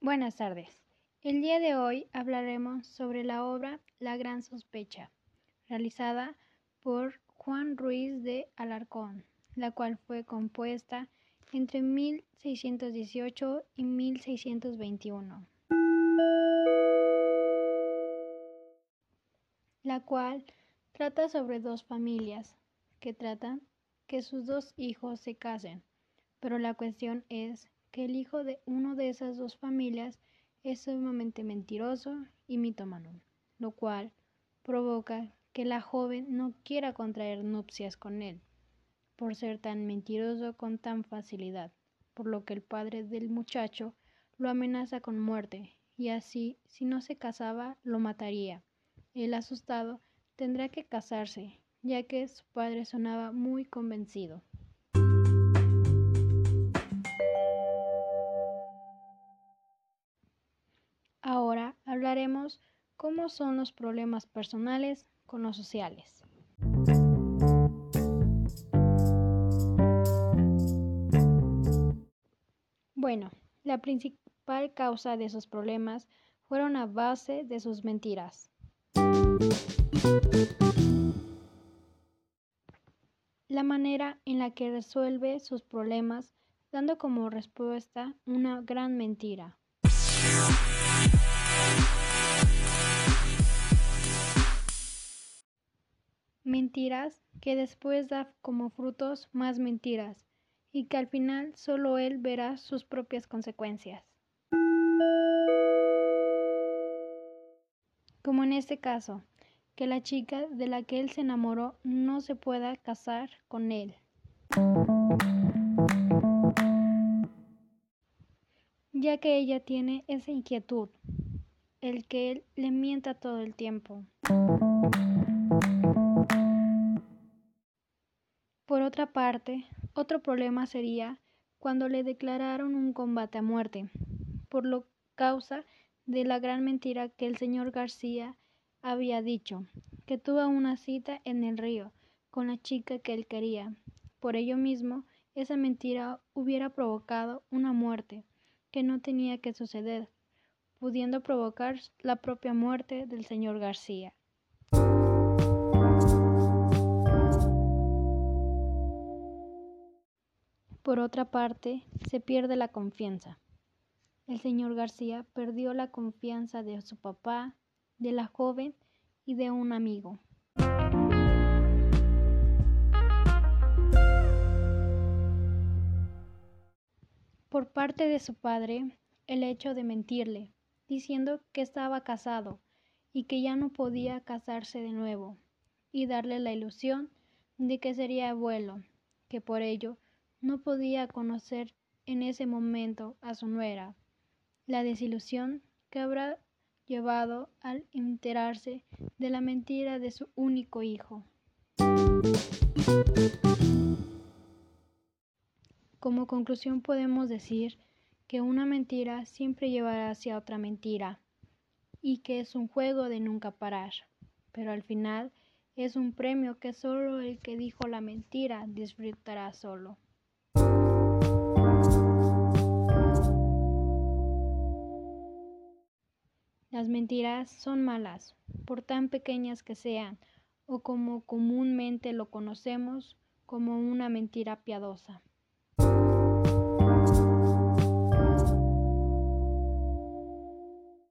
Buenas tardes. El día de hoy hablaremos sobre la obra La Gran Sospecha, realizada por Juan Ruiz de Alarcón, la cual fue compuesta entre 1618 y 1621, la cual trata sobre dos familias que tratan que sus dos hijos se casen, pero la cuestión es que el hijo de uno de esas dos familias es sumamente mentiroso y mitómano, lo cual provoca que la joven no quiera contraer nupcias con él, por ser tan mentiroso con tan facilidad, por lo que el padre del muchacho lo amenaza con muerte, y así, si no se casaba, lo mataría. El asustado tendrá que casarse, ya que su padre sonaba muy convencido. Ahora hablaremos cómo son los problemas personales con los sociales. Bueno, la principal causa de esos problemas fueron a base de sus mentiras. La manera en la que resuelve sus problemas dando como respuesta una gran mentira. Mentiras que después da como frutos más mentiras y que al final solo él verá sus propias consecuencias. Como en este caso, que la chica de la que él se enamoró no se pueda casar con él. Ya que ella tiene esa inquietud, el que él le mienta todo el tiempo. Por otra parte, otro problema sería cuando le declararon un combate a muerte, por lo causa de la gran mentira que el señor García había dicho, que tuvo una cita en el río con la chica que él quería. Por ello mismo, esa mentira hubiera provocado una muerte que no tenía que suceder, pudiendo provocar la propia muerte del señor García. Por otra parte, se pierde la confianza. El señor García perdió la confianza de su papá, de la joven y de un amigo. Por parte de su padre, el hecho de mentirle, diciendo que estaba casado y que ya no podía casarse de nuevo, y darle la ilusión de que sería abuelo, que por ello no podía conocer en ese momento a su nuera. La desilusión que habrá llevado al enterarse de la mentira de su único hijo. Como conclusión podemos decir que una mentira siempre llevará hacia otra mentira y que es un juego de nunca parar, pero al final es un premio que solo el que dijo la mentira disfrutará solo. Las mentiras son malas, por tan pequeñas que sean, o como comúnmente lo conocemos como una mentira piadosa.